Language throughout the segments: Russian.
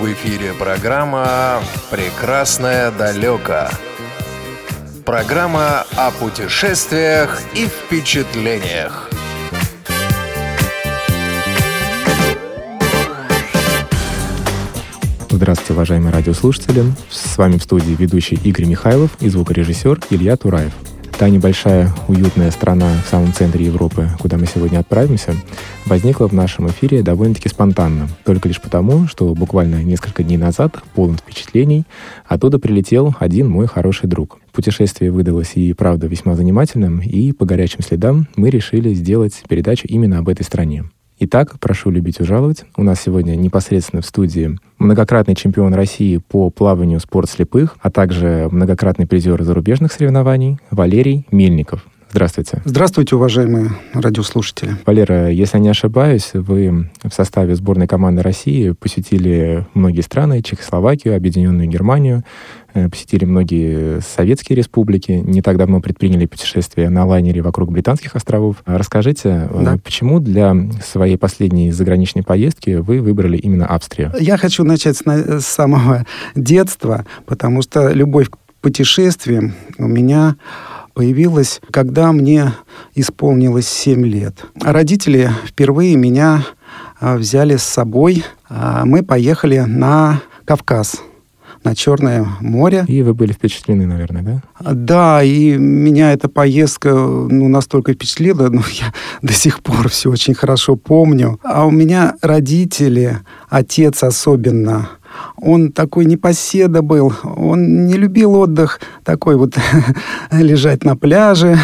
В эфире программа «Прекрасное далеко». Программа о путешествиях и впечатлениях. Здравствуйте, уважаемые радиослушатели. С вами в студии ведущий Игорь Михайлов и звукорежиссер Илья Тураев. Та небольшая уютная страна в самом центре Европы, куда мы сегодня отправимся, возникла в нашем эфире довольно-таки спонтанно. Только лишь потому, что буквально несколько дней назад, полон впечатлений, оттуда прилетел один мой хороший друг. Путешествие выдалось и правда весьма занимательным, и по горячим следам мы решили сделать передачу именно об этой стране. Итак, прошу любить и жаловать. У нас сегодня непосредственно в студии многократный чемпион России по плаванию спорт слепых, а также многократный призер зарубежных соревнований Валерий Мельников. Здравствуйте. Здравствуйте, уважаемые радиослушатели. Валера, если я не ошибаюсь, вы в составе сборной команды России посетили многие страны, Чехословакию, Объединенную Германию, посетили многие советские республики, не так давно предприняли путешествие на лайнере вокруг Британских островов. Расскажите, э, да. почему для своей последней заграничной поездки вы выбрали именно Австрию? Я хочу начать с самого детства, потому что любовь к путешествиям у меня появилась, когда мне исполнилось 7 лет. Родители впервые меня а, взяли с собой. А, мы поехали на Кавказ на Черное море. И вы были впечатлены, наверное, да? Да, и меня эта поездка ну, настолько впечатлила, ну, я до сих пор все очень хорошо помню. А у меня родители, отец особенно, он такой непоседа был, он не любил отдых, такой вот лежать на пляже,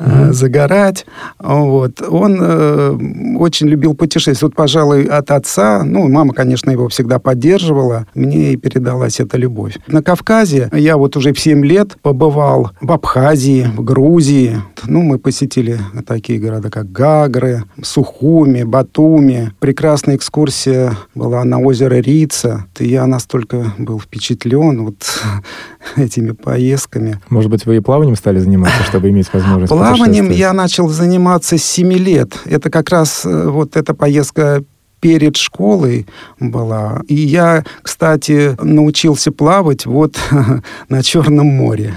mm-hmm. загорать. Вот. Он э, очень любил путешествовать. Вот, пожалуй, от отца, ну, мама, конечно, его всегда поддерживала, мне и передалась эта любовь. На Кавказе я вот уже в 7 лет побывал в Абхазии, в Грузии. Ну, мы посетили такие города, как Гагры, Сухуми, Батуми. Прекрасная экскурсия была на озеро Рица. И я настолько был впечатлен вот этими поездками. Может быть, вы и плаванием стали заниматься, чтобы иметь возможность Плаванием я начал заниматься с 7 лет. Это как раз э, вот эта поездка перед школой была. И я, кстати, научился плавать вот на Черном море.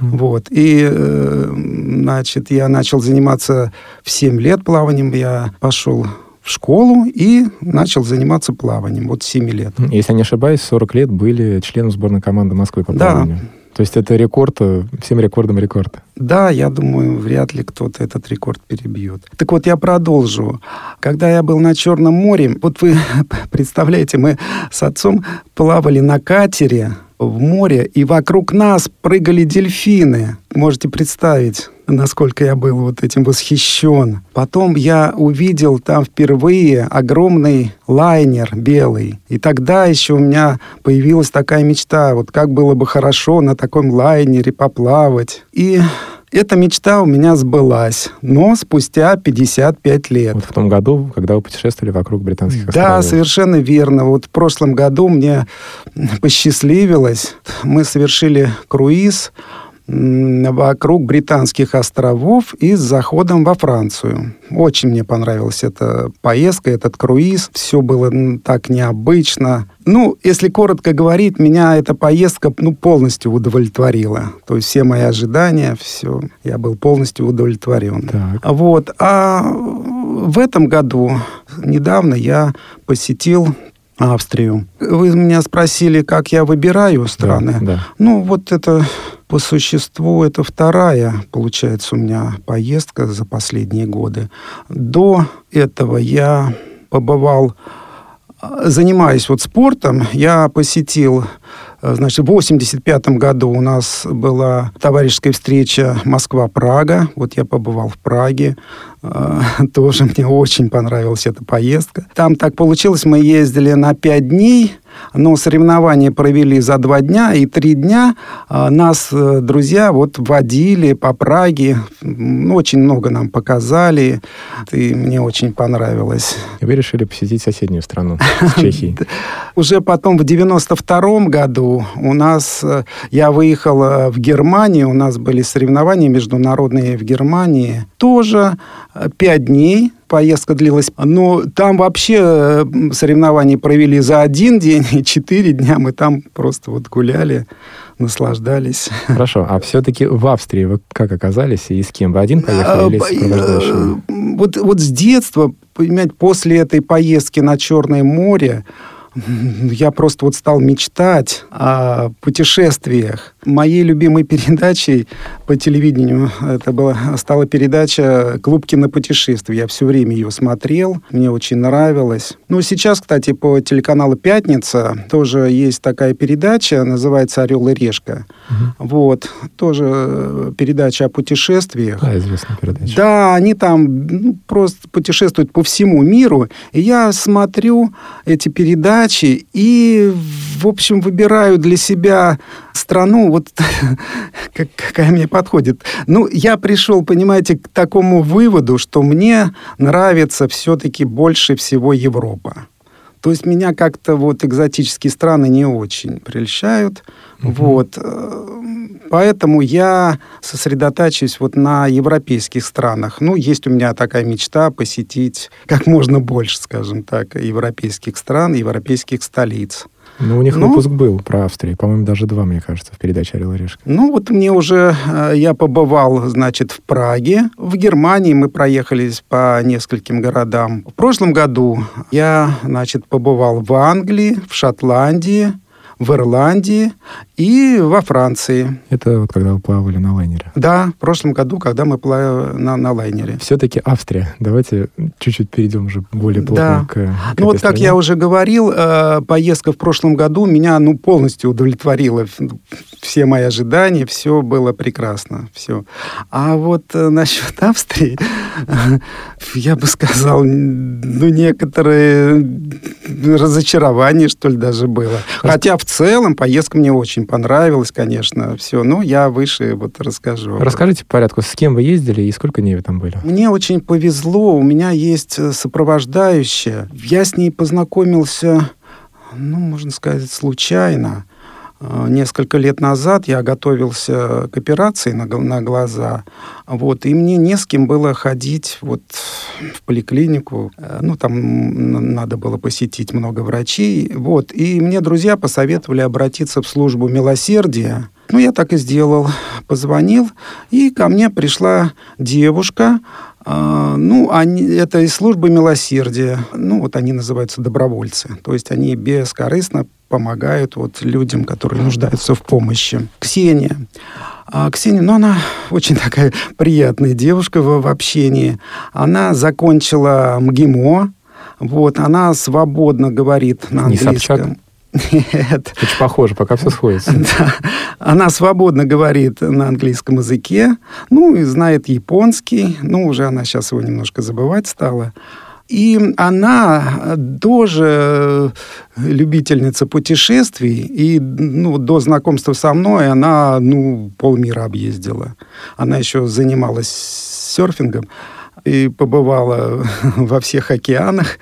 Вот. И, э, значит, я начал заниматься в 7 лет плаванием. Я пошел в школу и начал заниматься плаванием. Вот 7 лет. Если я не ошибаюсь, 40 лет были членом сборной команды Москвы по плаванию. Да. То есть это рекорд, э, всем рекордом рекорд. Да, я думаю, вряд ли кто-то этот рекорд перебьет. Так вот, я продолжу. Когда я был на Черном море, вот вы представляете, мы с отцом плавали на катере в море, и вокруг нас прыгали дельфины. Можете представить, насколько я был вот этим восхищен. Потом я увидел там впервые огромный лайнер белый. И тогда еще у меня появилась такая мечта, вот как было бы хорошо на таком лайнере поплавать. И эта мечта у меня сбылась, но спустя 55 лет. Вот в том году, когда вы путешествовали вокруг британских островов. Да, совершенно верно. Вот в прошлом году мне посчастливилось. Мы совершили круиз вокруг британских островов и с заходом во Францию. Очень мне понравилась эта поездка, этот круиз. Все было так необычно. Ну, если коротко говорить, меня эта поездка ну, полностью удовлетворила. То есть все мои ожидания, все, я был полностью удовлетворен. Так. Вот. А в этом году, недавно я посетил Австрию. Вы меня спросили, как я выбираю страны. Да, да. Ну, вот это по существу это вторая, получается, у меня поездка за последние годы. До этого я побывал, занимаясь вот спортом, я посетил Значит, в 85 году у нас была товарищеская встреча Москва-Прага. Вот я побывал в Праге. Тоже мне очень понравилась эта поездка. Там так получилось, мы ездили на 5 дней но соревнования провели за два дня, и три дня а, нас э, друзья вот водили по Праге, очень много нам показали, и мне очень понравилось. И вы решили посетить соседнюю страну, Чехии? Уже потом в 92 году у нас, э, я выехал э, в Германию, у нас были соревнования международные в Германии, тоже пять дней поездка длилась. Но там вообще э, соревнования провели за один день и четыре дня. Мы там просто вот гуляли, наслаждались. Хорошо. А все-таки в Австрии вы как оказались и с кем? Вы один поехали или с сопровождающим? Вот, вот с детства, понимаете, после этой поездки на Черное море, я просто вот стал мечтать о путешествиях. Моей любимой передачей по телевидению это была, стала передача «Клуб кинопутешествий». Я все время ее смотрел, мне очень нравилось. Ну, сейчас, кстати, по телеканалу «Пятница» тоже есть такая передача, называется «Орел и решка». Угу. Вот, тоже передача о путешествиях. Да, известная передача. Да, они там ну, просто путешествуют по всему миру. И я смотрю эти передачи и, в общем, выбираю для себя страну, вот какая мне подходит. Ну, я пришел, понимаете, к такому выводу, что мне нравится все-таки больше всего Европа. То есть меня как-то вот экзотические страны не очень прельщают. Угу. Вот. Э, поэтому я сосредотачиваюсь вот на европейских странах. Ну, есть у меня такая мечта посетить как можно больше, скажем так, европейских стран, европейских столиц. Ну, у них ну, выпуск был про Австрию. По-моему, даже два, мне кажется, в передаче «Орел и решка». Ну, вот мне уже... Э, я побывал, значит, в Праге. В Германии мы проехались по нескольким городам. В прошлом году я, значит, побывал в Англии, в Шотландии, в Ирландии и во Франции. Это вот когда вы плавали на лайнере? Да, в прошлом году, когда мы плавали на, на лайнере. Все-таки Австрия. Давайте чуть-чуть перейдем уже более плотно да. к, к Ну вот, стране. как я уже говорил, э, поездка в прошлом году меня ну, полностью удовлетворила. Все мои ожидания, все было прекрасно. Все. А вот э, насчет Австрии, я бы сказал, ну, некоторые разочарование, что ли, даже было. Хотя в целом поездка мне очень понравилась, конечно, все. Но я выше вот расскажу. Расскажите по порядку, с кем вы ездили и сколько дней вы там были? Мне очень повезло, у меня есть э, сопровождающая. Я с ней познакомился, ну, можно сказать, случайно. Э, несколько лет назад я готовился к операции на, на глаза, вот, и мне не с кем было ходить вот в поликлинику. Э, ну, там надо было посетить много врачей. Вот, и мне друзья посоветовали обратиться в службу милосердия. Ну, я так и сделал. Позвонил, и ко мне пришла девушка, а, ну, они, это из службы милосердия. Ну, вот они называются добровольцы. То есть они бескорыстно помогают вот людям, которые нуждаются в помощи. Ксения. А Ксения, ну, она очень такая приятная девушка в, в общении. Она закончила МГИМО. Вот, она свободно говорит на английском. Не Собчак? Нет. Очень похоже, пока все сходится. Да. Она свободно говорит на английском языке, ну и знает японский, ну уже она сейчас его немножко забывать стала. И она тоже любительница путешествий, и ну, до знакомства со мной она ну, полмира объездила. Она еще занималась серфингом и побывала во всех океанах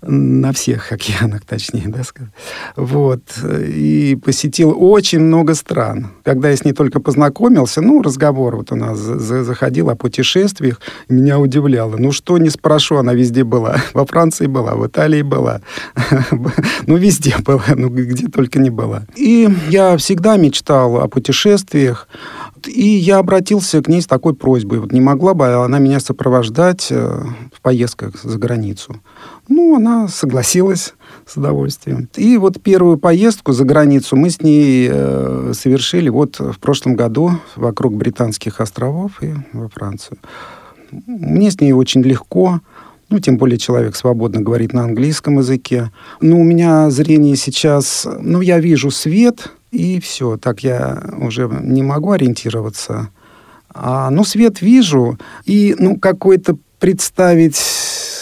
на всех океанах, точнее, да, сказать. Вот. И посетил очень много стран. Когда я с ней только познакомился, ну, разговор вот у нас заходил о путешествиях, меня удивляло. Ну, что не спрошу, она везде была. Во Франции была, в Италии была. Ну, везде была, ну, где только не была. И я всегда мечтал о путешествиях, и я обратился к ней с такой просьбой. Вот не могла бы она меня сопровождать э, в поездках за границу. Ну, она согласилась с удовольствием. И вот первую поездку за границу мы с ней э, совершили вот в прошлом году вокруг Британских островов и во Францию. Мне с ней очень легко. Ну, тем более человек свободно говорит на английском языке. Но у меня зрение сейчас... Ну, я вижу свет, и все. Так я уже не могу ориентироваться. А, ну, свет вижу, и, ну, какой-то представить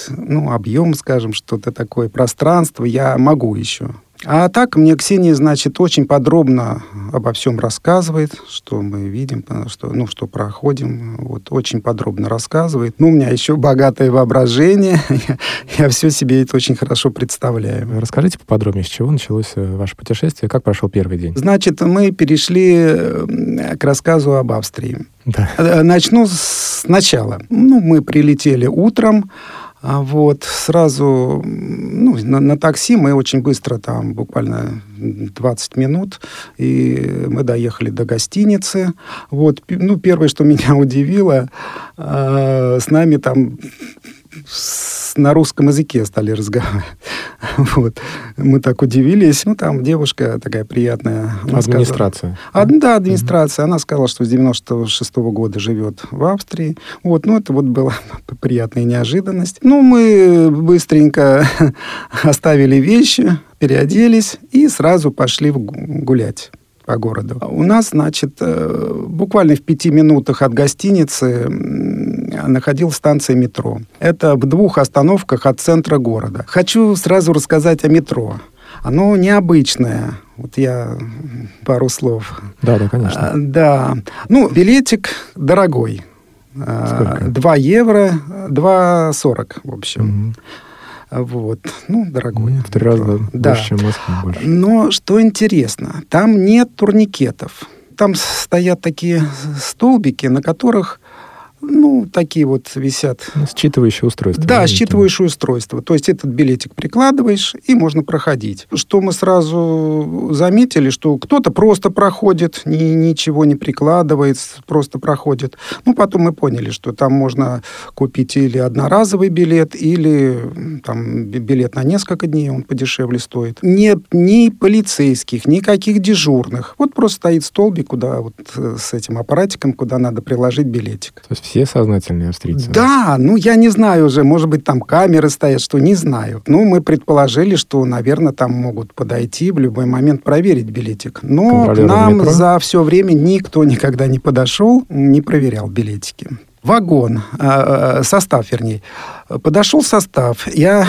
ну, объем, скажем, что-то такое, пространство, я могу еще. А так мне Ксения, значит, очень подробно обо всем рассказывает, что мы видим, что, ну, что проходим. Вот, очень подробно рассказывает. Ну, у меня еще богатое воображение. я, я все себе это очень хорошо представляю. Расскажите поподробнее, с чего началось э, ваше путешествие, как прошел первый день? Значит, мы перешли к рассказу об Австрии. Да. Э, начну с начала. Ну, мы прилетели утром, вот сразу ну, на, на такси мы очень быстро, там буквально 20 минут, и мы доехали до гостиницы. Вот, ну, первое, что меня удивило, э, с нами там на русском языке стали разговаривать. Вот. Мы так удивились. Ну, там девушка такая приятная. Она администрация. Сказала, а, да, администрация. Угу. Она сказала, что с 96 -го года живет в Австрии. Вот, ну, это вот была приятная неожиданность. Ну, мы быстренько оставили вещи, переоделись и сразу пошли гулять по городу. У нас, значит, э, буквально в пяти минутах от гостиницы находилась станция метро. Это в двух остановках от центра города. Хочу сразу рассказать о метро. Оно необычное. Вот я пару слов. Да, да, конечно. А, да. Ну, билетик дорогой. Сколько? 2 евро, 2,40, в общем. Угу. Вот. Ну, дорогой. В три раза да. больше, чем в Москве. Больше. Но что интересно, там нет турникетов. Там стоят такие столбики, на которых ну, такие вот висят. Ну, считывающее устройство. Да, считывающее устройство. То есть этот билетик прикладываешь, и можно проходить. Что мы сразу заметили, что кто-то просто проходит, ни, ничего не прикладывает, просто проходит. Ну, потом мы поняли, что там можно купить или одноразовый билет, или там билет на несколько дней, он подешевле стоит. Нет ни полицейских, никаких дежурных. Вот просто стоит столбик, куда вот э, с этим аппаратиком, куда надо приложить билетик. То есть все сознательные австрийцы? Да, ну я не знаю уже, может быть, там камеры стоят, что не знаю. Ну, мы предположили, что, наверное, там могут подойти в любой момент проверить билетик. Но к нам за все время никто никогда не подошел, не проверял билетики вагон, а, а, состав, вернее. Подошел состав, я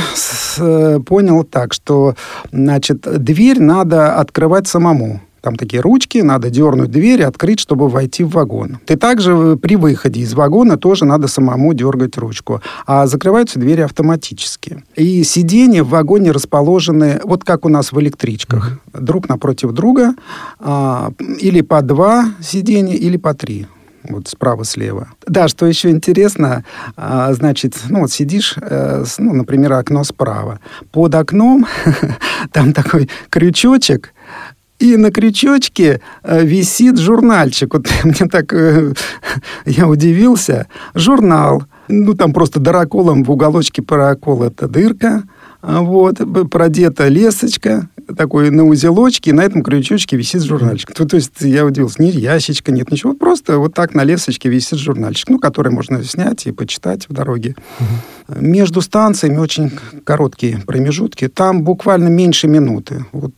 э, понял так, что, значит, дверь надо открывать самому. Там такие ручки, надо дернуть дверь и открыть, чтобы войти в вагон. И также э, при выходе из вагона тоже надо самому дергать ручку. А закрываются двери автоматически. И сиденья в вагоне расположены, вот как у нас в электричках, mm-hmm. друг напротив друга, а, или по два сиденья, или по три вот справа-слева. Да, что еще интересно, а, значит, ну вот сидишь, э, ну, например, окно справа. Под окном там такой крючочек, и на крючочке э, висит журнальчик. Вот мне так, э, я удивился. Журнал. Ну, там просто дыроколом в уголочке паракола это дырка. А вот, продета лесочка, такой на узелочке, и на этом крючочке висит журнальчик. То, то есть я удивился, ни ящичка нет, ничего. Просто вот так на лесочке висит журнальчик, ну, который можно снять и почитать в дороге. Угу. Между станциями очень короткие промежутки. Там буквально меньше минуты. Вот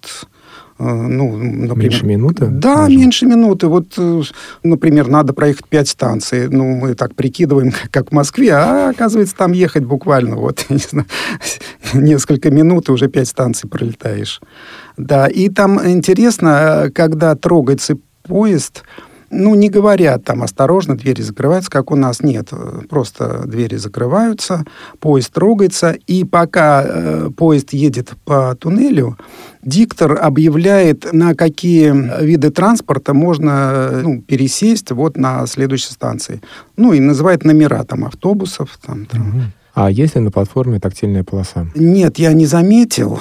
ну, например, меньше минуты? Да, можно? меньше минуты. Вот, э, например, надо проехать пять станций. Ну, мы так прикидываем, как в Москве, а оказывается, там ехать буквально вот, не знаю, несколько минут, и уже пять станций пролетаешь. Да, и там интересно, когда трогается поезд, ну, не говорят там осторожно, двери закрываются, как у нас нет. Просто двери закрываются, поезд трогается, и пока э, поезд едет по туннелю, диктор объявляет, на какие виды транспорта можно ну, пересесть вот на следующей станции. Ну, и называет номера там автобусов. Там, там. Угу. А есть ли на платформе тактильная полоса? Нет, я не заметил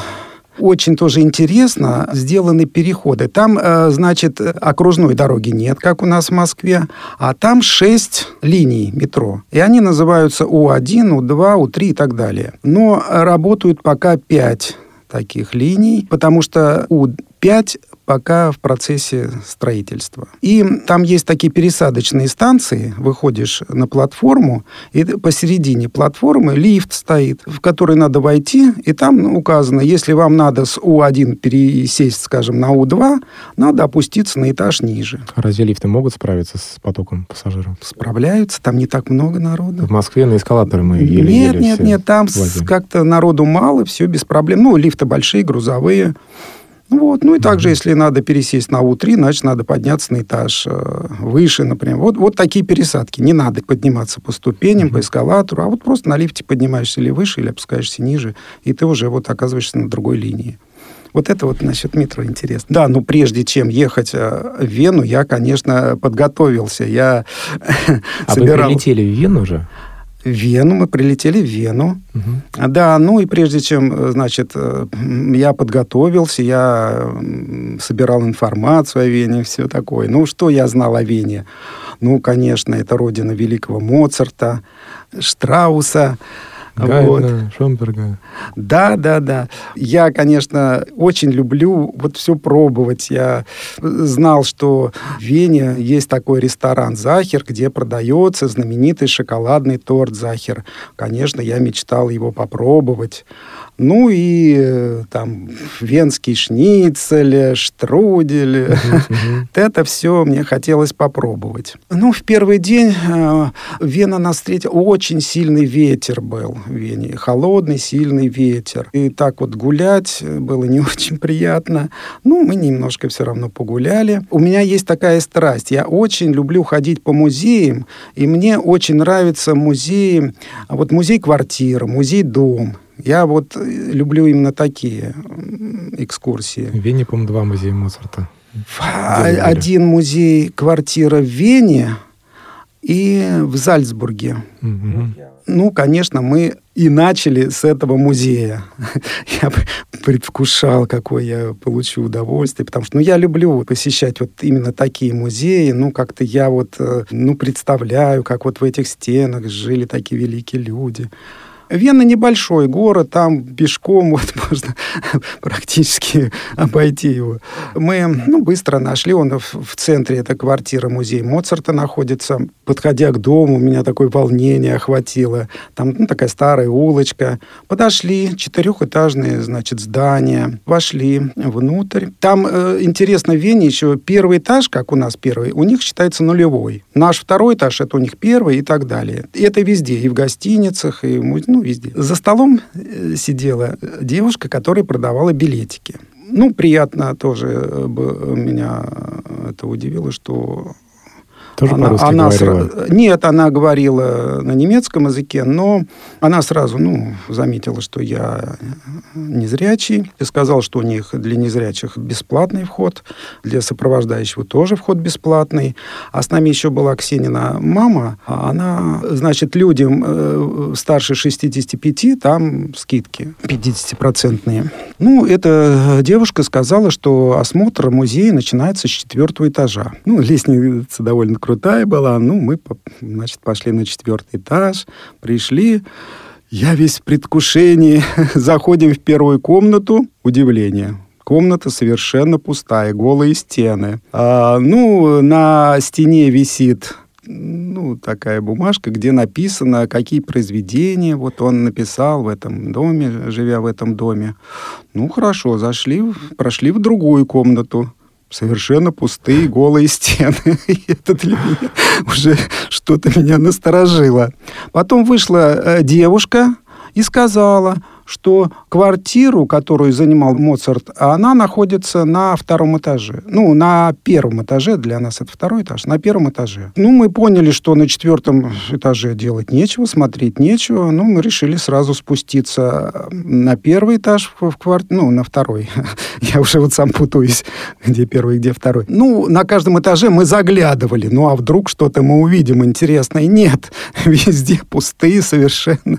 очень тоже интересно сделаны переходы. Там, э, значит, окружной дороги нет, как у нас в Москве, а там шесть линий метро. И они называются У1, У2, У3 и так далее. Но работают пока пять таких линий, потому что У5 пока в процессе строительства. И там есть такие пересадочные станции, выходишь на платформу, и посередине платформы лифт стоит, в который надо войти, и там указано, если вам надо с У1 пересесть, скажем, на У2, надо опуститься на этаж ниже. А разве лифты могут справиться с потоком пассажиров? Справляются, там не так много народу. В Москве на эскалаторы мы еле Нет, нет, нет, там как-то народу мало, все без проблем. Ну, лифты большие, грузовые, Вот. Ну и также, если надо пересесть на У3, значит, надо подняться на этаж э, выше, например. Вот, вот такие пересадки. Не надо подниматься по ступеням, по эскалатору, а вот просто на лифте поднимаешься или выше, или опускаешься ниже, и ты уже вот оказываешься на другой линии. Вот это вот насчет метро интересно. Да, но прежде чем ехать э, в Вену, я, конечно, подготовился. Я а собирал... вы прилетели в Вену уже? В Вену, мы прилетели в Вену. Угу. Да, ну и прежде чем, э, значит, э, я подготовился, я собирал информацию о Вене, все такое. Ну, что я знал о Вене? Ну, конечно, это родина великого Моцарта, Штрауса. Гайна, вот. Шомберга. Да, да, да. Я, конечно, очень люблю вот все пробовать. Я знал, что в Вене есть такой ресторан «Захер», где продается знаменитый шоколадный торт «Захер». Конечно, я мечтал его попробовать. Ну и э, там венский шницель, штрудель. Это все мне хотелось попробовать. Ну, в первый день э, Вена нас встретила. Очень сильный ветер был в Вене. Холодный, сильный ветер. И так вот гулять было не очень приятно. Ну, мы немножко все равно погуляли. У меня есть такая страсть. Я очень люблю ходить по музеям. И мне очень нравится музей, вот музей-квартира, музей-дом. Я вот э, люблю именно такие экскурсии. В Вене, по-моему, два музея Моцарта. Один музей квартира в Вене и в Зальцбурге. Угу. Ну, конечно, мы и начали с этого музея. Я предвкушал, какое я получу удовольствие, потому что ну, я люблю посещать вот именно такие музеи. Ну, как-то я вот э, ну, представляю, как вот в этих стенах жили такие великие люди. Вена небольшой город, там пешком вот можно практически обойти его. Мы ну, быстро нашли, он в, в центре, это квартира музей Моцарта находится. Подходя к дому, меня такое волнение охватило. Там ну, такая старая улочка. Подошли, четырехэтажное, значит, здание. Вошли внутрь. Там э, интересно в Вене еще первый этаж, как у нас первый, у них считается нулевой. Наш второй этаж, это у них первый и так далее. И это везде, и в гостиницах, и ну, ну, везде. За столом э, сидела девушка, которая продавала билетики. Ну, приятно тоже э, меня это удивило, что тоже она, по-русски она говорила? Сра... Нет, она говорила на немецком языке, но она сразу ну, заметила, что я незрячий. И сказал, что у них для незрячих бесплатный вход, для сопровождающего тоже вход бесплатный. А с нами еще была Ксенина мама. Она, значит, людям э, старше 65, там скидки 50-процентные. Ну, эта девушка сказала, что осмотр музея начинается с четвертого этажа. Ну, лестница довольно крутая была. Ну, мы, значит, пошли на четвертый этаж, пришли. Я весь в предвкушении. Заходим в первую комнату. Удивление. Комната совершенно пустая, голые стены. А, ну, на стене висит ну, такая бумажка, где написано, какие произведения вот он написал в этом доме, живя в этом доме. Ну, хорошо, зашли, прошли в другую комнату совершенно пустые голые стены. И это для меня уже что-то меня насторожило. Потом вышла э, девушка и сказала, что квартиру, которую занимал Моцарт, она находится на втором этаже. Ну, на первом этаже, для нас это второй этаж, на первом этаже. Ну, мы поняли, что на четвертом этаже делать нечего, смотреть нечего. Ну, мы решили сразу спуститься на первый этаж в квартиру, ну, на второй. Я уже вот сам путаюсь, где первый, где второй. Ну, на каждом этаже мы заглядывали. Ну, а вдруг что-то мы увидим интересное? Нет, везде пустые совершенно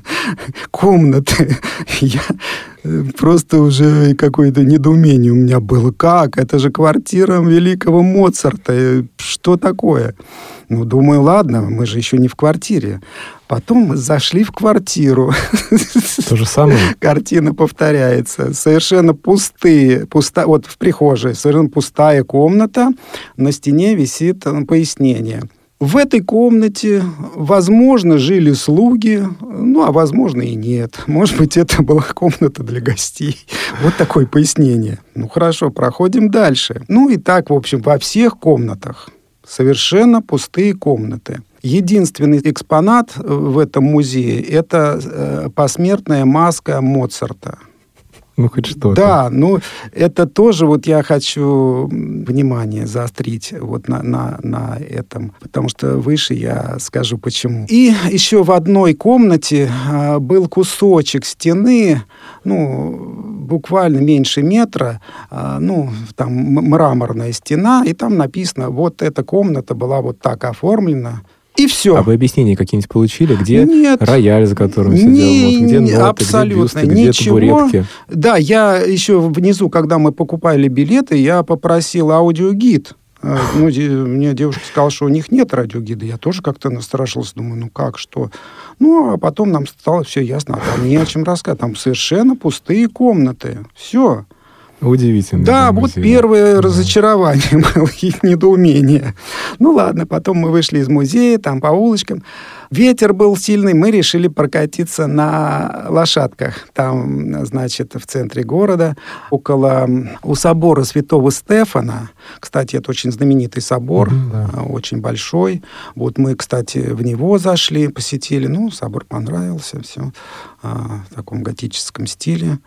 комнаты. Я э, просто уже какое-то недоумение у меня было. Как? Это же квартира великого Моцарта. Э, что такое? Ну, думаю, ладно, мы же еще не в квартире. Потом зашли в квартиру. То же самое? Картина повторяется. Совершенно пустые, пуста, вот в прихожей, совершенно пустая комната. На стене висит э, пояснение – в этой комнате, возможно, жили слуги, ну, а возможно и нет. Может быть, это была комната для гостей. Вот такое пояснение. Ну, хорошо, проходим дальше. Ну, и так, в общем, во всех комнатах совершенно пустые комнаты. Единственный экспонат в этом музее – это э, посмертная маска Моцарта. Ну, хоть что-то. Да, ну, это тоже вот я хочу внимание заострить вот на, на, на этом, потому что выше я скажу почему. И еще в одной комнате а, был кусочек стены, ну, буквально меньше метра, а, ну, там мраморная стена, и там написано, вот эта комната была вот так оформлена, и все. А вы объяснения какие-нибудь получили? Где Нет, рояль, за которым сидел? не, вот, где ноты, абсолютно где бюсты, ничего. где табуретки? Да, я еще внизу, когда мы покупали билеты, я попросил аудиогид. А, Ну, мне девушка сказала, что у них нет радиогида. Я тоже как-то насторожился, думаю, ну как, что? Ну, а потом нам стало все ясно, а там не о чем рассказать. Там совершенно пустые комнаты. Все. Удивительно. Да, вот первое разочарование было и недоумение. Ну ладно, потом мы вышли из музея, там по улочкам. Ветер был сильный, мы решили прокатиться на лошадках. Там, значит, в центре города, около у собора Святого Стефана. Кстати, это очень знаменитый собор, Мгм, да. а, очень большой. Вот мы, кстати, в него зашли, посетили. Ну, собор понравился, все в таком готическом стиле.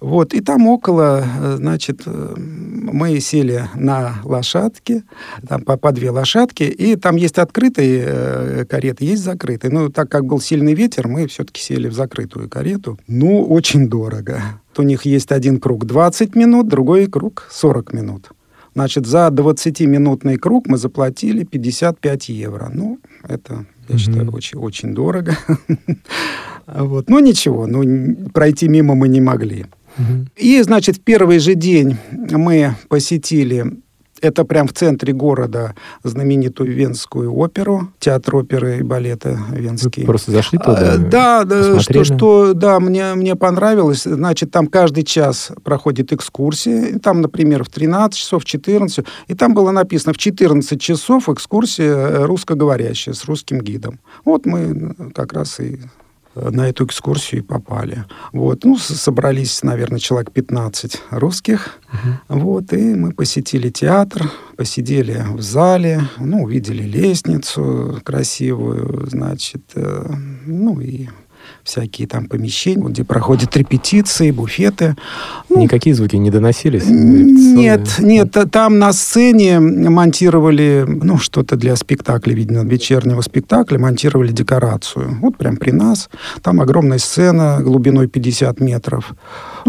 Вот, и там около, э, значит, э, мы сели на лошадки, там по, по две лошадки, и там есть открытые э, кареты, есть закрытые. Ну, так как был сильный ветер, мы все-таки сели в закрытую карету. Ну, очень дорого. У них есть один круг 20 минут, другой круг 40 минут. Значит, за 20-минутный круг мы заплатили 55 евро. Ну, это, я Мгм. считаю, очень, очень дорого. Вот. Ну, ничего, ну, н- пройти мимо мы не могли. И, значит, в первый же день мы посетили, это прям в центре города, знаменитую Венскую оперу, театр оперы и балета Вы Венский. просто зашли А, туда? Да, да, что, посмотрели? что, да, мне, мне понравилось. Значит, там каждый час проходит экскурсия. И там, например, в 13 часов, в 14. И там было написано, в 14 часов экскурсия э, русскоговорящая с русским гидом. Вот мы э, как раз и э, на эту экскурсию и попали. Вот. Ну, собрались, наверное, человек 15 русских. Вот, и мы посетили театр, посидели в зале, ну, увидели лестницу красивую, значит, э, ну, и всякие там помещения, где проходят репетиции, буфеты. Ну, Никакие звуки не доносились? нет, нет, там на сцене монтировали, ну, что-то для спектакля, видно, вечернего спектакля, монтировали декорацию. Вот прям при нас. Там огромная сцена глубиной 50 метров.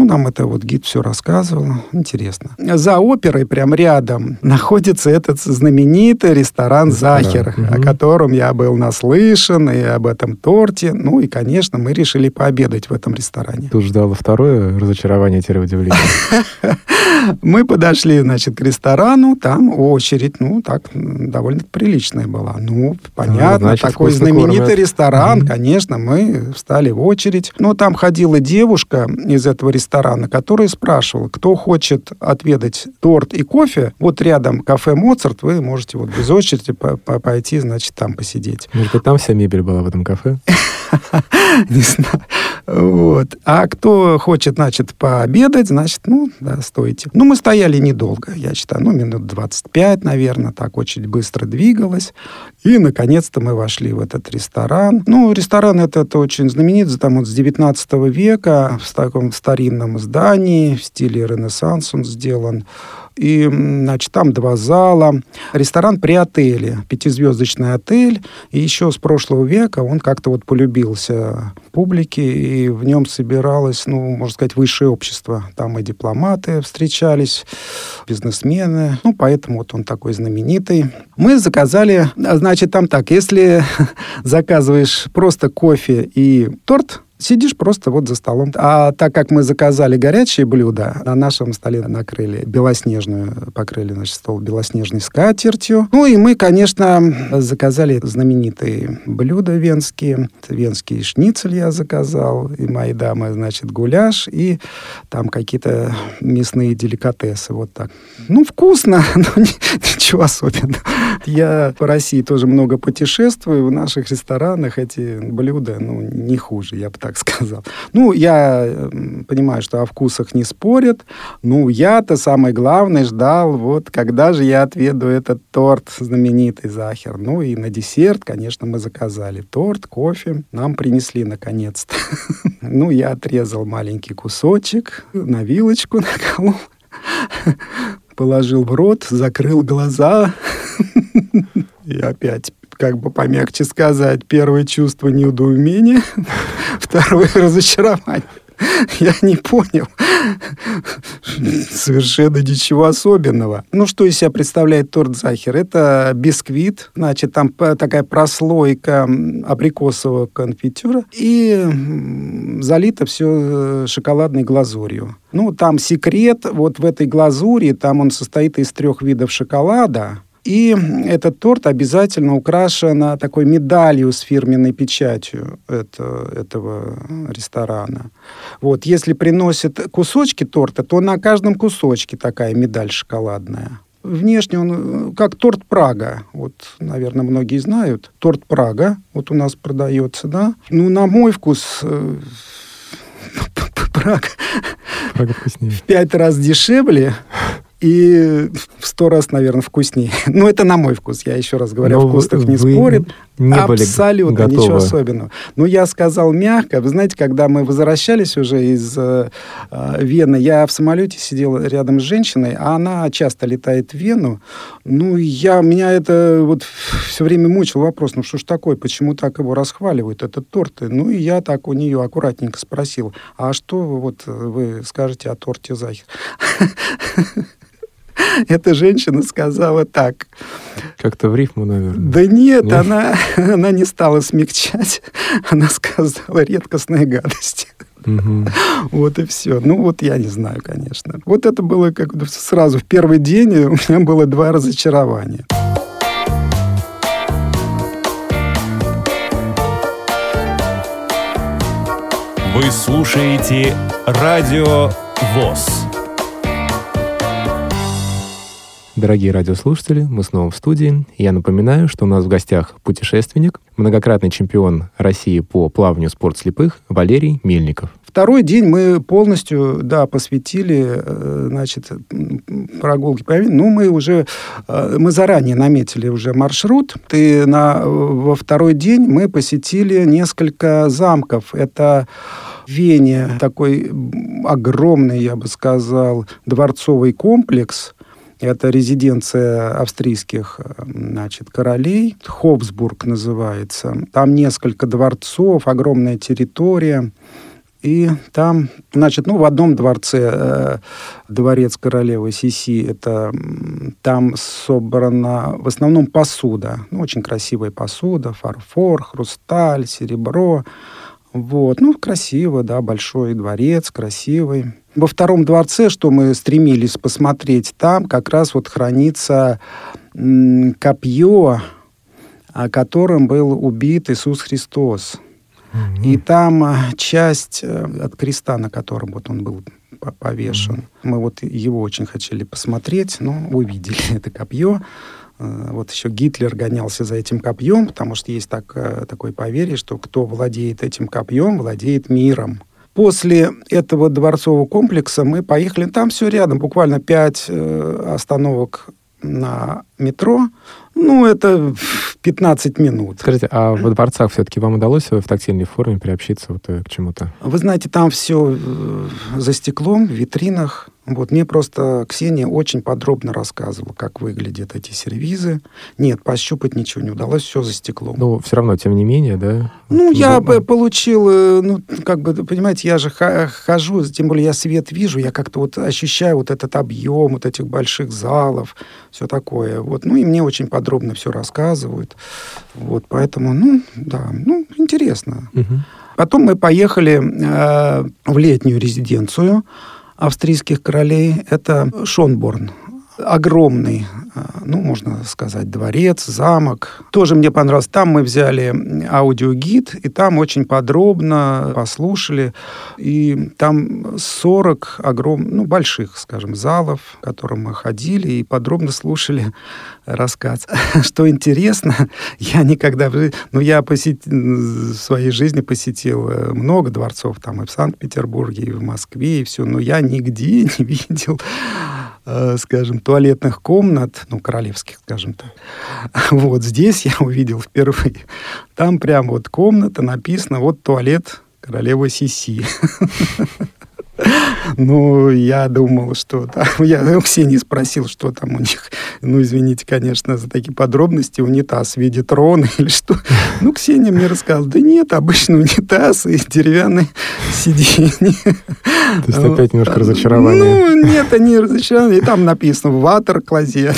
Ну, нам это вот гид все рассказывал. Интересно. За оперой прям рядом находится этот знаменитый ресторан «Захер», о мгм. котором я был наслышан, и об этом торте. Ну, и, конечно, мы решили пообедать в этом ресторане. Тут ждало второе разочарование, теперь удивление. Мы подошли, значит, к ресторану, там очередь, ну, так, довольно приличная была. Ну, понятно, значит, такой знаменитый кормят. ресторан, конечно, мы встали в очередь. Но там ходила девушка из этого ресторана, которая спрашивала, кто хочет отведать торт и кофе, вот рядом кафе «Моцарт», вы можете вот без очереди по- по- пойти, значит, там посидеть. Может быть, там вся мебель была в этом кафе? Не знаю. Вот. А кто хочет, значит, пообедать, значит, ну, да, стойте. Ну, мы стояли недолго, я считаю, ну, минут 25, наверное, так очень быстро двигалось. И, наконец-то, мы вошли в этот ресторан. Ну, ресторан этот очень знаменит, там вот с 19 века, в таком старинном здании, в стиле Ренессанс он сделан. И, значит, там два зала. Ресторан при отеле, пятизвездочный отель. И еще с прошлого века он как-то вот полюбился публике, и в нем собиралось, ну, можно сказать, высшее общество. Там и дипломаты встречались, бизнесмены. Ну, поэтому вот он такой знаменитый. Мы заказали, а, значит, там так, если заказываешь просто кофе и торт, Сидишь просто вот за столом. А так как мы заказали горячие блюда, на нашем столе накрыли белоснежную, покрыли наш стол белоснежной скатертью. Ну и мы, конечно, заказали знаменитые блюда венские. Венский шницель я заказал, и мои дамы, значит, гуляш, и там какие-то мясные деликатесы, вот так. Ну, вкусно, но ни- ничего особенного. Я по России тоже много путешествую, в наших ресторанах эти блюда, ну, не хуже, я бы так так сказал. Ну, я понимаю, что о вкусах не спорят. Ну, я-то самое главное ждал, вот, когда же я отведу этот торт знаменитый Захер. Ну, и на десерт, конечно, мы заказали торт, кофе. Нам принесли, наконец-то. Ну, я отрезал маленький кусочек, на вилочку наколол положил в рот, закрыл глаза и опять как бы помягче сказать, первое чувство недоумения, второе разочарование. Я не понял совершенно ничего особенного. Ну, что из себя представляет торт Захер? Это бисквит, значит, там такая прослойка абрикосового конфитюра и залито все э, шоколадной глазурью. Ну, там секрет, вот в этой глазури, там он состоит из трех видов шоколада, и этот торт обязательно украшен такой медалью с фирменной печатью это, этого ресторана. Вот, если приносят кусочки торта, то на каждом кусочке такая медаль шоколадная. Внешне он как торт Прага. Вот, наверное, многие знают. Торт Прага вот у нас продается, да. Ну, на мой вкус, э, Прага, в пять раз дешевле и в сто раз, наверное, вкуснее. Ну, это на мой вкус. Я еще раз говорю, Но вкусных не спорит. Не Абсолютно были ничего особенного. Но я сказал мягко. Вы знаете, когда мы возвращались уже из э, э, Вены, я в самолете сидел рядом с женщиной, а она часто летает в Вену. Ну, я, меня это вот все время мучил вопрос, ну что ж такое, почему так его расхваливают, этот торт? Ну, и я так у нее аккуратненько спросил, а что вот вы скажете о торте Захер? Эта женщина сказала так. Как-то в рифму, наверное. Да нет, нет? Она, она не стала смягчать. Она сказала редкостная гадость. Угу. Вот и все. Ну, вот я не знаю, конечно. Вот это было как сразу в первый день у меня было два разочарования. Вы слушаете Радио ВОЗ. Дорогие радиослушатели, мы снова в студии. Я напоминаю, что у нас в гостях путешественник, многократный чемпион России по плаванию спорт слепых Валерий Мельников. Второй день мы полностью, да, посвятили, э, значит, прогулке по Ну, мы уже, э, мы заранее наметили уже маршрут. И на, во второй день мы посетили несколько замков. Это Вене такой огромный, я бы сказал, дворцовый комплекс – это резиденция австрийских значит, королей. Хобсбург называется. Там несколько дворцов, огромная территория. И там, значит, ну, в одном дворце, э, дворец королевы Сиси, это там собрана в основном посуда. Ну, очень красивая посуда, фарфор, хрусталь, серебро. Вот, ну, красиво, да, большой дворец, красивый. Во втором дворце, что мы стремились посмотреть, там как раз вот хранится м, копье, которым был убит Иисус Христос. Mm-hmm. И там а, часть э, от креста, на котором вот он был повешен. Mm-hmm. Мы вот его очень хотели посмотреть, но увидели это копье. Э, вот еще Гитлер гонялся за этим копьем, потому что есть так, э, такое поверье, что кто владеет этим копьем, владеет миром. После этого дворцового комплекса мы поехали, там все рядом, буквально пять э, остановок на метро. Ну, это 15 минут. Скажите, а в дворцах все-таки вам удалось в тактильной форме приобщиться вот к чему-то? Вы знаете, там все за стеклом, в витринах. Вот мне просто Ксения очень подробно рассказывала, как выглядят эти сервизы. Нет, пощупать ничего не удалось, все за стеклом. Ну, все равно, тем не менее, да? Ну, я удобно. получил, э, ну, как бы, понимаете, я же хожу, тем более я свет вижу, я как-то вот ощущаю вот этот объем вот этих больших залов, все такое. Вот, ну, и мне очень подробно все рассказывают. Вот, поэтому, ну, да, ну, интересно. Угу. Потом мы поехали э, в летнюю резиденцию, австрийских королей, это Шонборн. Огромный, э, ну, можно сказать, дворец, замок. Тоже мне понравилось. Там мы взяли аудиогид, и там очень подробно послушали. И там 40 огромных, ну, больших, скажем, залов, в котором мы ходили и подробно слушали рассказ. Что интересно, я никогда... Ну, я посет... в своей жизни посетил э, много дворцов, там и в Санкт-Петербурге, и в Москве, и все, но я нигде не видел скажем, туалетных комнат, ну, королевских, скажем так. Вот здесь я увидел впервые. Там прям вот комната написано, вот туалет королевы Сиси. Ну, я думал, что там... Я у Ксении спросил, что там у них. Ну, извините, конечно, за такие подробности. Унитаз в виде трона или что. Ну, Ксения мне рассказала, да нет, обычный унитаз и деревянные сиденья. То есть опять немножко разочарование. Ну, нет, они разочарованы. И там написано «ватер клозет».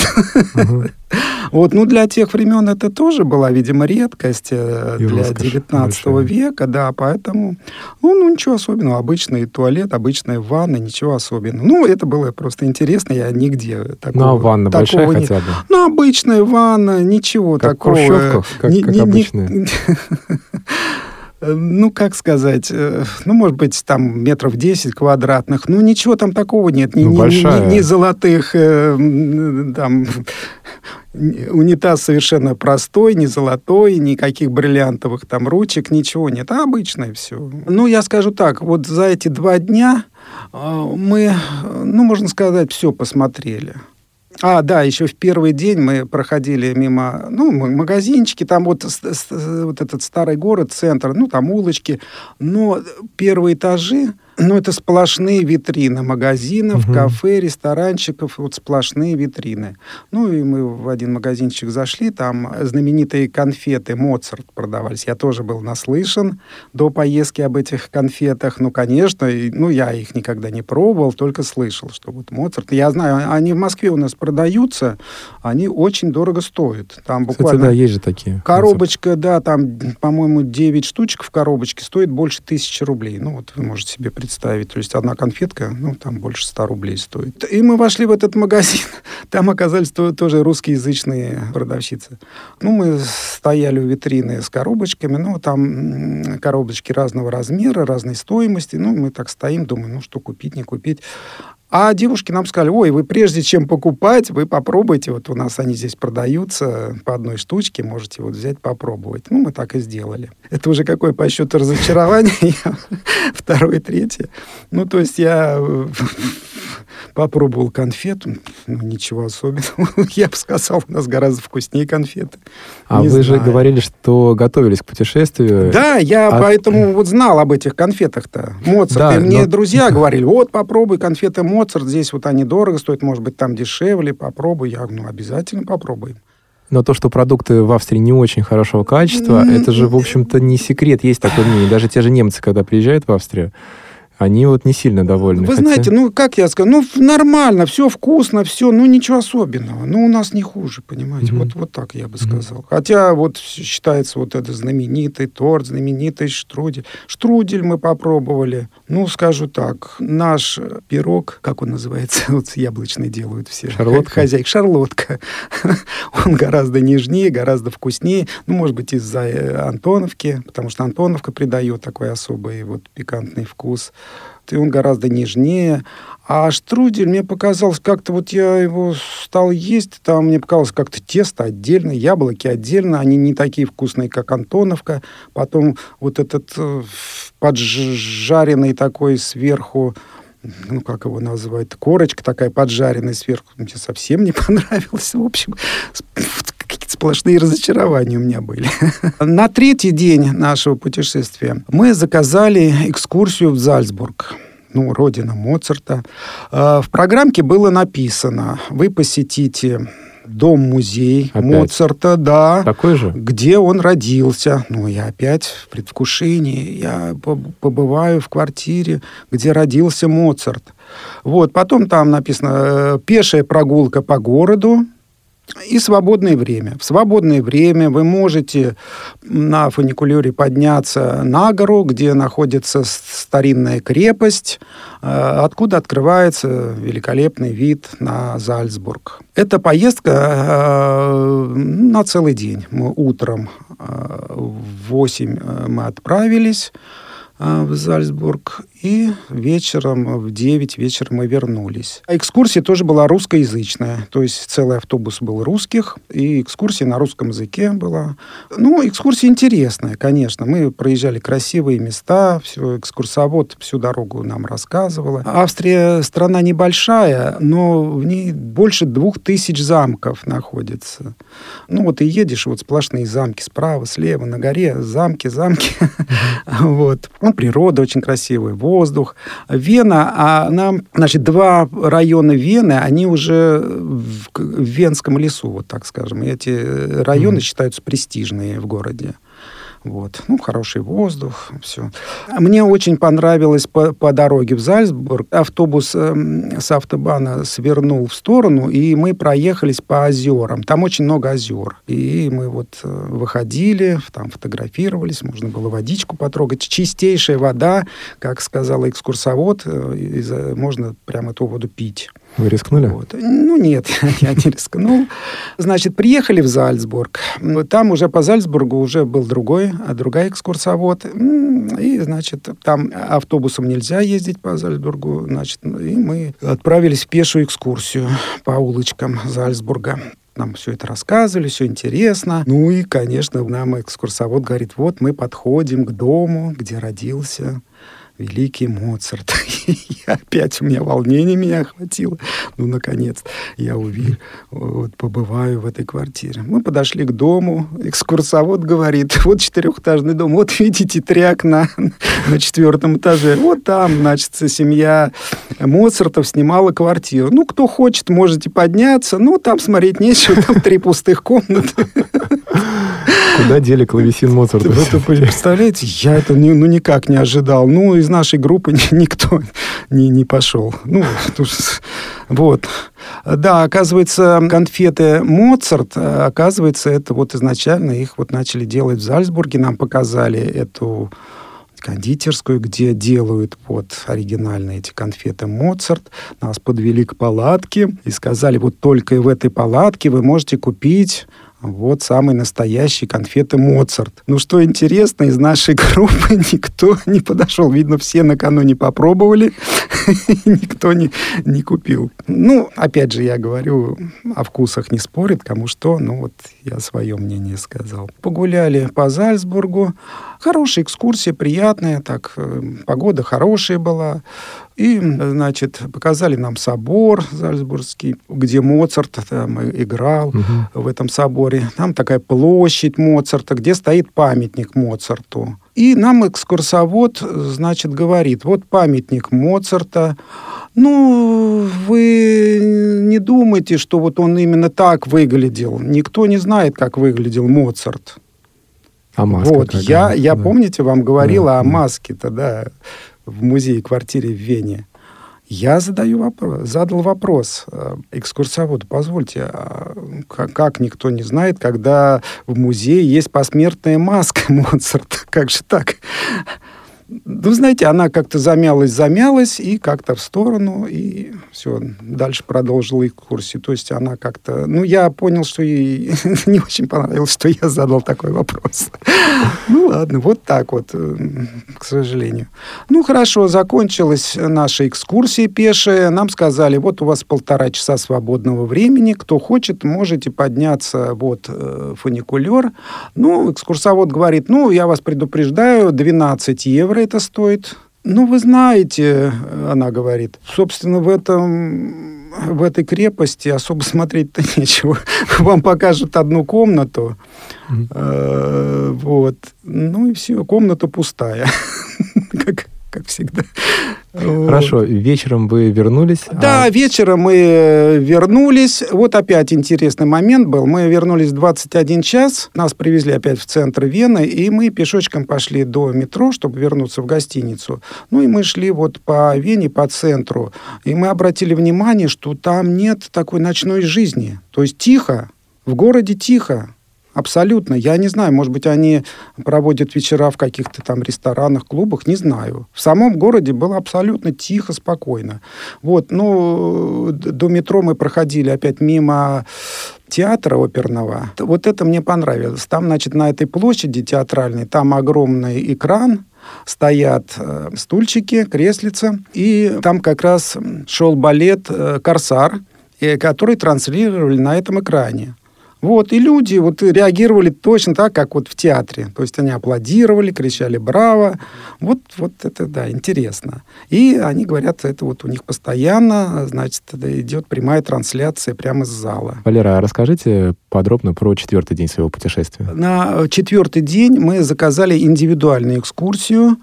Вот, ну, для тех времен это тоже была, видимо, редкость э, для 19 века, да, поэтому, ну, ну, ничего особенного, обычный туалет, обычная ванна, ничего особенного. Ну, это было просто интересно, я нигде такого... Ну, а ванна большая не... хотя бы? Ну, обычная ванна, ничего как такого. В как, не, как не, обычная? ну, как сказать, э, ну, может быть, там метров 10 квадратных, ну, ничего там такого нет, ни, ну, ни, ни, ни золотых, э, там, унитаз совершенно простой, не золотой, никаких бриллиантовых там ручек, ничего нет, а обычное все. Ну, я скажу так, вот за эти два дня э, мы, ну, можно сказать, все посмотрели. А, да, еще в первый день мы проходили мимо, ну, магазинчики, там вот, вот этот старый город, центр, ну, там улочки, но первые этажи, ну, это сплошные витрины магазинов, угу. кафе, ресторанчиков, вот сплошные витрины. Ну, и мы в один магазинчик зашли, там знаменитые конфеты Моцарт продавались. Я тоже был наслышан до поездки об этих конфетах. Ну, конечно, и, ну, я их никогда не пробовал, только слышал, что вот Моцарт. Я знаю, они в Москве у нас продаются, они очень дорого стоят. Там буквально... Кстати, да, есть же такие. Коробочка, Моцарт. да, там, по-моему, 9 штучек в коробочке стоит больше тысячи рублей. Ну, вот вы можете себе представить. То есть одна конфетка, ну, там больше 100 рублей стоит. И мы вошли в этот магазин. Там оказались тоже русскоязычные продавщицы. Ну, мы стояли у витрины с коробочками. Ну, там коробочки разного размера, разной стоимости. Ну, мы так стоим, думаем, ну, что купить, не купить. А девушки нам сказали, ой, вы прежде чем покупать, вы попробуйте, вот у нас они здесь продаются по одной штучке, можете вот взять, попробовать. Ну, мы так и сделали. Это уже какое по счету разочарование, второе, третье. Ну, то есть я э, попробовал конфету, ну, ничего особенного. Я бы сказал, у нас гораздо вкуснее конфеты. А Не вы знаю. же говорили, что готовились к путешествию. Да, я а... поэтому вот знал об этих конфетах-то. Моцарт. Да, и мне но... друзья говорили, вот попробуй конфеты Моцарт, здесь вот они дорого стоят, может быть, там дешевле, попробуй. Я говорю, ну, обязательно попробуем. Но то, что продукты в Австрии не очень хорошего качества, это же, в общем-то, не секрет. Есть такое мнение. Даже те же немцы, когда приезжают в Австрию, они вот не сильно довольны. Вы хотя... знаете, ну, как я скажу, ну, нормально, все вкусно, все, ну, ничего особенного. Ну, у нас не хуже, понимаете, mm-hmm. вот, вот так я бы сказал. Mm-hmm. Хотя вот считается вот этот знаменитый торт, знаменитый штрудель. Штрудель мы попробовали. Ну, скажу так, наш пирог, как он называется, вот яблочный делают все. Шарлотка? Хозяйка. Шарлотка. он гораздо нежнее, гораздо вкуснее. Ну, может быть, из-за э, Антоновки, потому что Антоновка придает такой особый вот пикантный вкус и он гораздо нежнее. А штрудель мне показалось, как-то вот я его стал есть, там мне показалось как-то тесто отдельно, яблоки отдельно, они не такие вкусные, как Антоновка. Потом вот этот э, поджаренный такой сверху ну, как его называют, корочка такая поджаренная сверху, мне совсем не понравилось. В общем, сплошные разочарования у меня были. На третий день нашего путешествия мы заказали экскурсию в Зальцбург ну, родина Моцарта. А, в программке было написано, вы посетите дом-музей опять? Моцарта, да. Такой же? Где он родился. Ну, я опять в предвкушении. Я побываю в квартире, где родился Моцарт. Вот, потом там написано э, «Пешая прогулка по городу». И свободное время. В свободное время вы можете на фуникулере подняться на гору, где находится старинная крепость, э, откуда открывается великолепный вид на Зальцбург. Это поездка э, на целый день. Мы утром э, в 8 мы отправились в Зальцбург и вечером, в 9 вечера мы вернулись. А экскурсия тоже была русскоязычная. То есть целый автобус был русских, и экскурсия на русском языке была. Ну, экскурсия интересная, конечно. Мы проезжали красивые места, все, экскурсовод всю дорогу нам рассказывала. Австрия страна небольшая, но в ней больше двух тысяч замков находится. Ну, вот и едешь, вот сплошные замки справа, слева, на горе, замки, замки. Вот. Ну, природа очень красивая, воздух. Вена, а нам, значит, два района Вены, они уже в, в Венском лесу, вот так скажем. И эти районы mm-hmm. считаются престижные в городе. Вот. Ну, хороший воздух, все. Мне очень понравилось по, по дороге в Зальцбург. Автобус э, с автобана свернул в сторону, и мы проехались по озерам. Там очень много озер. И мы вот э, выходили, там фотографировались, можно было водичку потрогать. Чистейшая вода, как сказала экскурсовод, э, можно прямо эту воду пить. Вы рискнули? Вот. Ну, нет, я не рискнул. Значит, приехали в Зальцбург. Там уже по Зальцбургу уже был другой, а другая экскурсовод. И, значит, там автобусом нельзя ездить по Зальцбургу. Значит, и мы отправились в пешую экскурсию по улочкам Зальцбурга нам все это рассказывали, все интересно. Ну и, конечно, нам экскурсовод говорит, вот мы подходим к дому, где родился великий Моцарт. я опять, у меня волнение меня охватило. Ну, наконец, я увидел, вот, побываю в этой квартире. Мы подошли к дому, экскурсовод говорит, вот четырехэтажный дом, вот видите, три окна на четвертом этаже. Вот там, значит, семья Моцартов снимала квартиру. Ну, кто хочет, можете подняться. Ну, там смотреть нечего, там три пустых комнаты. Куда дели клавесин Моцарта? Представляете, я это ну, никак не ожидал. Ну, из нашей группы никто не, не пошел. Ну, вот. Да, оказывается, конфеты Моцарт, оказывается, это вот изначально их вот начали делать в Зальцбурге, нам показали эту кондитерскую, где делают вот оригинальные эти конфеты Моцарт. Нас подвели к палатке и сказали, вот только в этой палатке вы можете купить вот самый настоящий конфеты Моцарт. Ну, что интересно, из нашей группы никто не подошел. Видно, все накануне попробовали, никто не, не купил. Ну, опять же, я говорю, о вкусах не спорит, кому что. Ну, вот я свое мнение сказал. Погуляли по Зальцбургу. Хорошая экскурсия, приятная, так, э, погода хорошая была. И, значит, показали нам собор Зальцбургский, где Моцарт там играл угу. в этом соборе. Там такая площадь Моцарта, где стоит памятник Моцарту. И нам экскурсовод, значит, говорит, вот памятник Моцарта, ну, вы не думайте, что вот он именно так выглядел. Никто не знает, как выглядел Моцарт. А маска вот, я, я да. помните, вам говорила да, о маске-то, да, в музее-квартире в Вене. Я задаю вопрос, задал вопрос э, экскурсоводу, позвольте, а как, как никто не знает, когда в музее есть посмертная маска Моцарта? Как же так? Ну, знаете, она как-то замялась, замялась, и как-то в сторону, и все, дальше продолжила экскурсию. То есть она как-то... Ну, я понял, что ей не очень понравилось, что я задал такой вопрос. ну, ладно, вот так вот, э, к сожалению. Ну, хорошо, закончилась наша экскурсия пешая. Нам сказали, вот у вас полтора часа свободного времени. Кто хочет, можете подняться, вот, э, фуникулер. Ну, экскурсовод говорит, ну, я вас предупреждаю, 12 евро это стоит? Ну, вы знаете, она говорит, собственно, в этом в этой крепости особо смотреть-то нечего. Вам покажут одну комнату, mm-hmm. э, вот, ну и все, комната пустая, как, как всегда. Хорошо, вечером вы вернулись? Да, а... вечером мы вернулись. Вот опять интересный момент был. Мы вернулись в 21 час, нас привезли опять в центр Вены, и мы пешочком пошли до метро, чтобы вернуться в гостиницу. Ну и мы шли вот по Вене, по центру, и мы обратили внимание, что там нет такой ночной жизни. То есть тихо, В городе тихо. Абсолютно. Я не знаю, может быть, они проводят вечера в каких-то там ресторанах, клубах, не знаю. В самом городе было абсолютно тихо, спокойно. Вот, ну, до метро мы проходили опять мимо театра оперного. Вот это мне понравилось. Там, значит, на этой площади театральной, там огромный экран, стоят э, стульчики, креслица, и там как раз шел балет э, «Корсар», э, который транслировали на этом экране. Вот, и люди вот реагировали точно так, как вот в театре. То есть они аплодировали, кричали «Браво!». Вот, вот это, да, интересно. И они говорят, это вот у них постоянно, значит, идет прямая трансляция прямо из зала. Валера, а расскажите подробно про четвертый день своего путешествия. На четвертый день мы заказали индивидуальную экскурсию.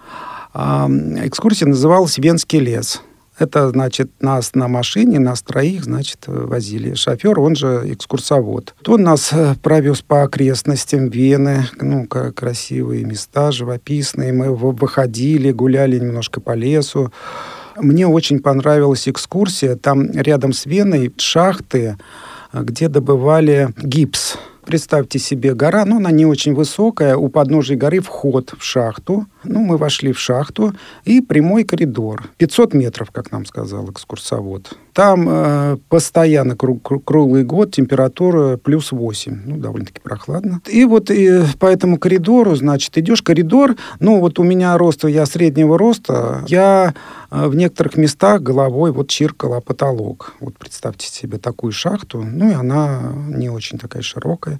Экскурсия называлась «Венский лес». Это, значит, нас на машине, нас троих, значит, возили. Шофер, он же экскурсовод. Он нас э, провез по окрестностям Вены, ну, красивые места, живописные. Мы выходили, гуляли немножко по лесу. Мне очень понравилась экскурсия. Там рядом с Веной шахты, где добывали гипс Представьте себе гора, но она не очень высокая, у подножия горы вход в шахту. Ну, мы вошли в шахту, и прямой коридор. 500 метров, как нам сказал экскурсовод. Там э, постоянно круг, круглый год температура плюс 8. Ну, довольно-таки прохладно. И вот и по этому коридору, значит, идешь коридор. Ну, вот у меня рост, я среднего роста. Я э, в некоторых местах головой вот чиркала потолок. Вот представьте себе такую шахту. Ну, и она не очень такая широкая.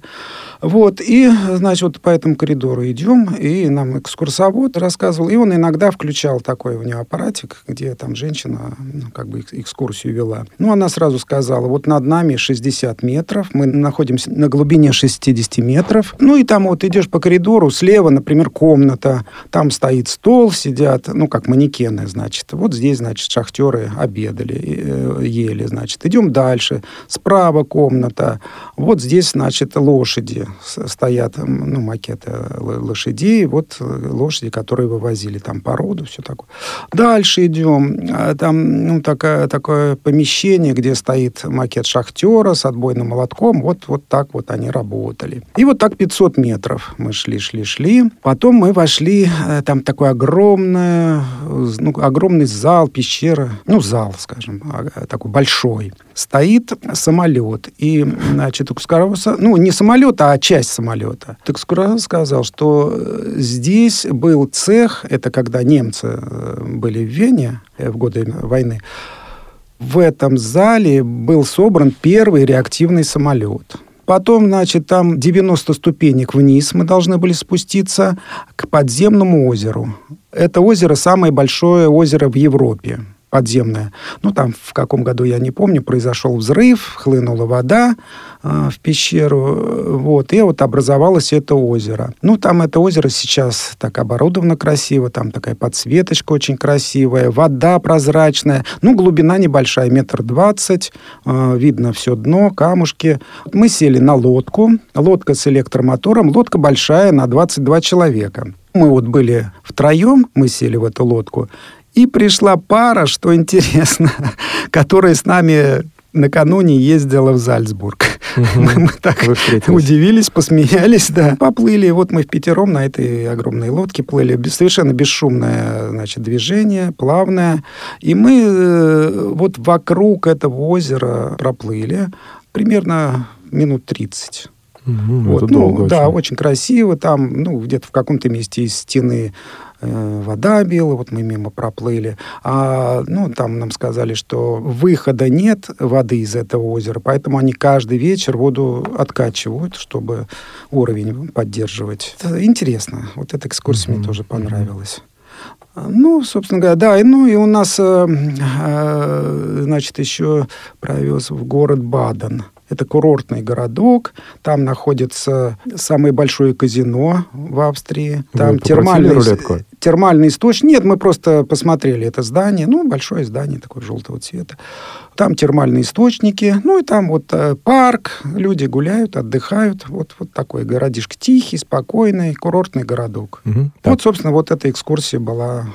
Вот. И, значит, вот по этому коридору идем. И нам экскурсовод рассказывал. И он иногда включал такой у него аппаратик, где там женщина ну, как бы экскурсию вела. Ну, она сразу сказала, вот над нами 60 метров, мы находимся на глубине 60 метров. Ну, и там вот идешь по коридору, слева, например, комната, там стоит стол, сидят, ну, как манекены, значит. Вот здесь, значит, шахтеры обедали, э, ели, значит. Идем дальше. Справа комната. Вот здесь, значит, лошади стоят, ну, макеты лошадей. Вот э, лошади, которые вывозили там породу, все такое. Дальше идем. А там, ну, такая, такое помещение, где стоит макет шахтера с отбойным молотком. Вот, вот так вот они работали. И вот так 500 метров мы шли, шли, шли. Потом мы вошли, э, там такой огромный, ну, огромный зал, пещера, ну, зал, скажем, а, такой большой. Стоит самолет. И, значит, Экскурсовод, ну, не самолет, а часть самолета. Экскурсовод сказал, что э, здесь был цех, это когда немцы э, были в Вене в годы войны, в этом зале был собран первый реактивный самолет. Потом, значит, там 90 ступенек вниз мы должны были спуститься к подземному озеру. Это озеро самое большое озеро в Европе подземная. Ну, там в каком году, я не помню, произошел взрыв, хлынула вода э, в пещеру, вот, и вот образовалось это озеро. Ну, там это озеро сейчас так оборудовано красиво, там такая подсветочка очень красивая, вода прозрачная, ну, глубина небольшая, метр двадцать, э, видно все дно, камушки. Мы сели на лодку, лодка с электромотором, лодка большая на 22 человека. Мы вот были втроем, мы сели в эту лодку, и пришла пара, что интересно, которая с нами накануне ездила в Зальцбург. Мы, мы так удивились, посмеялись, да. Поплыли, вот мы в пятером на этой огромной лодке плыли. Совершенно бесшумное, значит, движение, плавное. И мы э, вот вокруг этого озера проплыли примерно минут 30. Угу, вот, ну, да, очень. очень красиво. Там, ну, где-то в каком-то месте из стены вода била, вот мы мимо проплыли. А, ну, там нам сказали, что выхода нет воды из этого озера, поэтому они каждый вечер воду откачивают, чтобы уровень поддерживать. Это интересно. Вот эта экскурсия mm-hmm. мне тоже понравилась. Ну, собственно говоря, да. Ну, и у нас, э, э, значит, еще провез в город Баден. Это курортный городок. Там находится самое большое казино в Австрии. Там Вы термальный... рулетку? Термальный источник. Нет, мы просто посмотрели это здание. Ну, большое здание такое желтого цвета. Там термальные источники. Ну, и там вот э, парк. Люди гуляют, отдыхают. Вот, вот такой городишко тихий, спокойный, курортный городок. Мгм. Вот, Так, собственно, вот эта экскурсия была,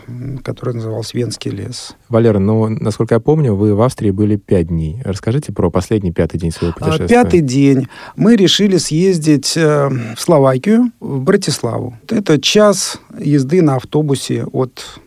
которая называлась «Венский лес». Валера, ну, насколько я помню, вы в Австрии были пять дней. Расскажите про последний пятый день своего А, путешествия. Пятый день мы решили съездить э, в Словакию, в Братиславу. Это час езды на автобусе от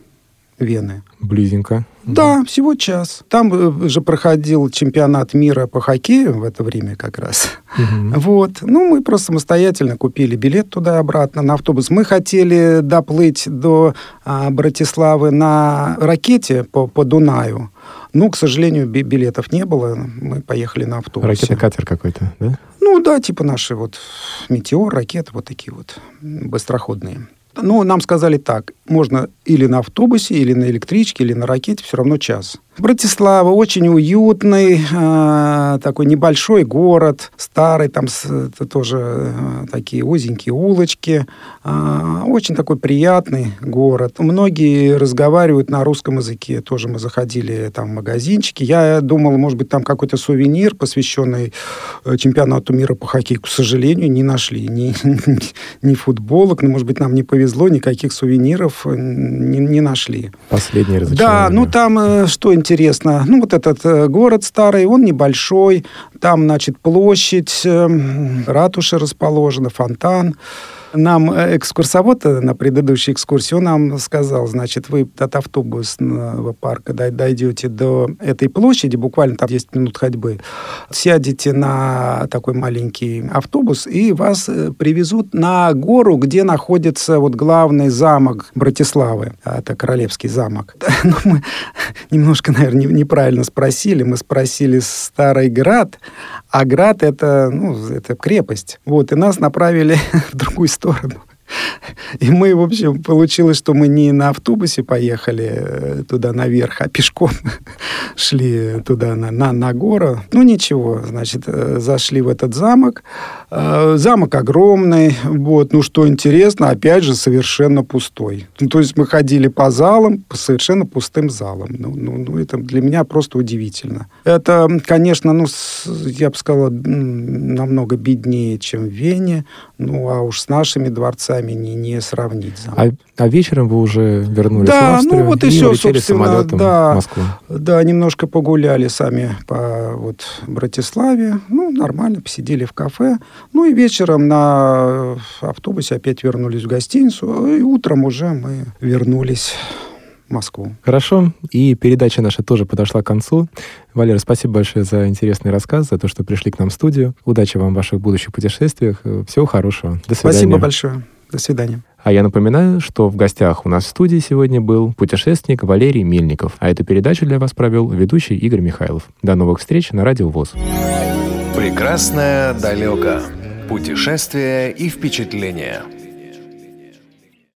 Вены. Близенько. Да, всего час. Там э, же проходил чемпионат мира по хоккею в это время как раз. Мгм. Вот. Ну, мы просто самостоятельно купили билет туда-обратно на автобус. Мы хотели доплыть до а, Братиславы на ракете по, по Дунаю. Ну, к сожалению, би- билетов не было. Мы поехали на автобусе. Ракета-катер какой-то, да? Ну да, типа наши вот метеор, ракеты вот такие вот быстроходные. Ну, нам сказали так, можно или на автобусе, или на электричке, или на ракете, все равно час. Братислава очень уютный, э, такой небольшой город, старый, там с- это тоже э, такие узенькие улочки, А, очень такой приятный город. Многие разговаривают на русском языке, тоже мы заходили там в магазинчики. Я думал, может быть, там какой-то сувенир, посвященный э, чемпионату мира по хоккею. К сожалению, не нашли ни, ни футболок, ну, может быть, нам не повезло, никаких сувениров э, не, не нашли. Последнее Да, разочарование. ну там э, что интересно, ну вот этот э, город старый, он небольшой, там, значит, площадь, э, ратуша расположена, фонтан. Нам э, экскурсовод э, на предыдущей экскурсии, он нам сказал, значит, вы от автобусного парка дой- дойдете до этой площади, буквально там 10 минут ходьбы, сядете на такой маленький автобус, и вас э, привезут на гору, где находится вот главный замок Братиславы. А, Это Королевский замок. Ну, мы немножко, наверное, не- неправильно спросили. Мы спросили Старый Град, а Град это, ну, это крепость. Вот, и нас направили в другую сторону. И мы, в общем, получилось, что мы не на автобусе поехали э, туда наверх, а пешком шли туда на, на, на гору. Ну, ничего, значит, э, зашли в этот замок. Э, Замок огромный, вот, ну, что интересно, опять же, совершенно пустой. Ну, то есть мы ходили по залам, по совершенно пустым залам. Ну, ну, ну, это для меня просто удивительно. Это, конечно, ну, я бы сказала, намного беднее, чем в Вене, ну, а уж с нашими дворцами не, не сравнить. А, а вечером вы уже вернулись Да, в Австрию ну вот и улетели собственно, самолетом да. в Москву. Да, немножко погуляли сами по вот Братиславе. Ну, нормально, посидели в кафе. Ну и вечером на автобусе опять вернулись в гостиницу. И утром уже мы вернулись в Москву. Хорошо. И передача наша тоже подошла к концу. Валера, спасибо большое за интересный рассказ, за то, что пришли к нам в студию. Удачи вам в ваших будущих путешествиях. Всего хорошего. До свидания. Спасибо большое. До свидания. А я напоминаю, что в гостях у нас в студии сегодня был путешественник Валерий Мельников. А эту передачу для вас провел ведущий Игорь Михайлов. До новых встреч на Радио ВОЗ. Прекрасное далеко. Путешествия и впечатления.